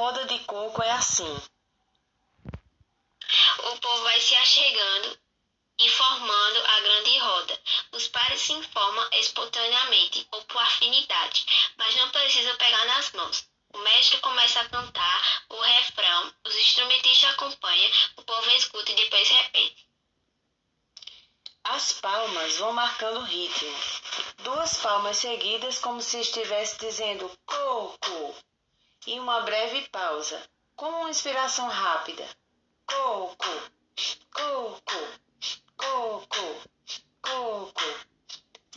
roda de coco é assim. O povo vai se achegando e formando a grande roda. Os pares se informam espontaneamente ou por afinidade, mas não precisam pegar nas mãos. O mestre começa a cantar o refrão, os instrumentistas acompanham, o povo escuta e depois repete. As palmas vão marcando o ritmo. Duas palmas seguidas, como se estivesse dizendo coco. E uma breve pausa, como uma inspiração rápida. Coco, coco, coco, coco.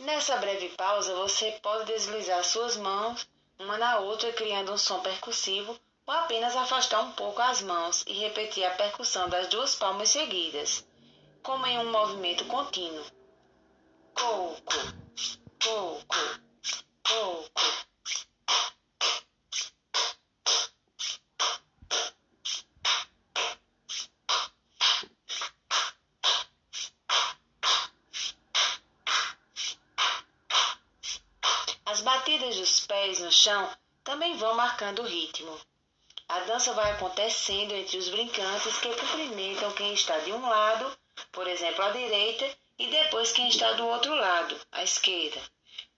Nessa breve pausa, você pode deslizar suas mãos uma na outra, criando um som percussivo, ou apenas afastar um pouco as mãos e repetir a percussão das duas palmas seguidas, como em um movimento contínuo. Coco, coco, coco. As batidas dos pés no chão também vão marcando o ritmo. A dança vai acontecendo entre os brincantes que cumprimentam quem está de um lado, por exemplo, à direita, e depois quem está do outro lado, à esquerda.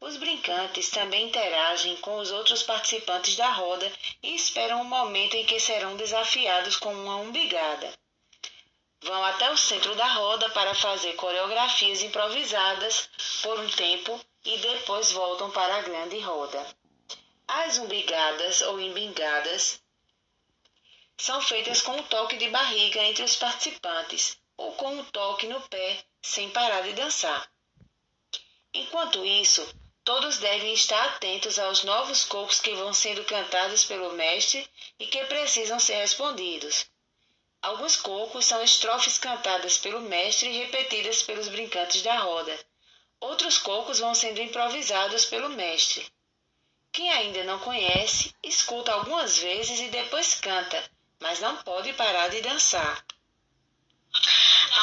Os brincantes também interagem com os outros participantes da roda e esperam o momento em que serão desafiados com uma umbigada. Vão até o centro da roda para fazer coreografias improvisadas por um tempo e depois voltam para a grande roda. As umbigadas ou imbingadas são feitas com um toque de barriga entre os participantes ou com um toque no pé sem parar de dançar. Enquanto isso, todos devem estar atentos aos novos cocos que vão sendo cantados pelo mestre e que precisam ser respondidos. Alguns cocos são estrofes cantadas pelo mestre e repetidas pelos brincantes da roda. Outros cocos vão sendo improvisados pelo mestre. Quem ainda não conhece, escuta algumas vezes e depois canta, mas não pode parar de dançar.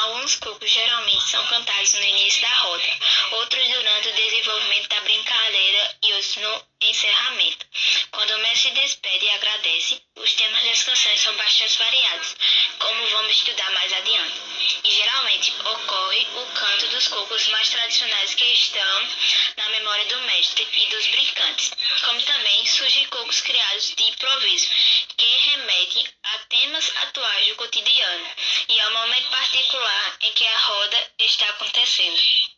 Alguns cocos geralmente são cantados no início da roda, outros durante o desenvolvimento da brincadeira e outros no encerramento. Quando o mestre despede e agradece, os temas das canções são bastante variados, como vamos estudar mais adiante. E geralmente ocorre o canto dos cocos mais tradicionais que estão na memória do mestre e dos brincantes, como também surgem cocos criados de improviso, que remetem a temas atuais do cotidiano e ao momento particular em que a roda está acontecendo.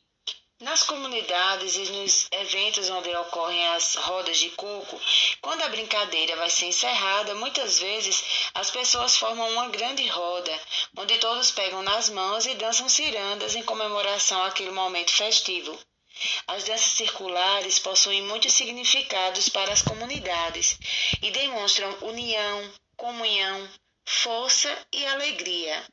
Nas comunidades e nos eventos onde ocorrem as rodas de coco, quando a brincadeira vai ser encerrada, muitas vezes as pessoas formam uma grande roda, onde todos pegam nas mãos e dançam cirandas em comemoração àquele momento festivo. As danças circulares possuem muitos significados para as comunidades e demonstram união, comunhão, força e alegria.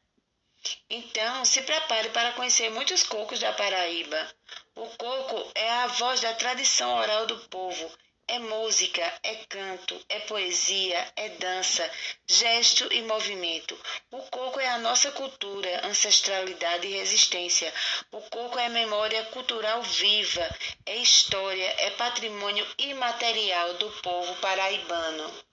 Então, se prepare para conhecer muitos cocos da Paraíba. O coco é a voz da tradição oral do povo. É música, é canto, é poesia, é dança, gesto e movimento. O coco é a nossa cultura, ancestralidade e resistência. O coco é memória cultural viva, é história, é patrimônio imaterial do povo paraibano.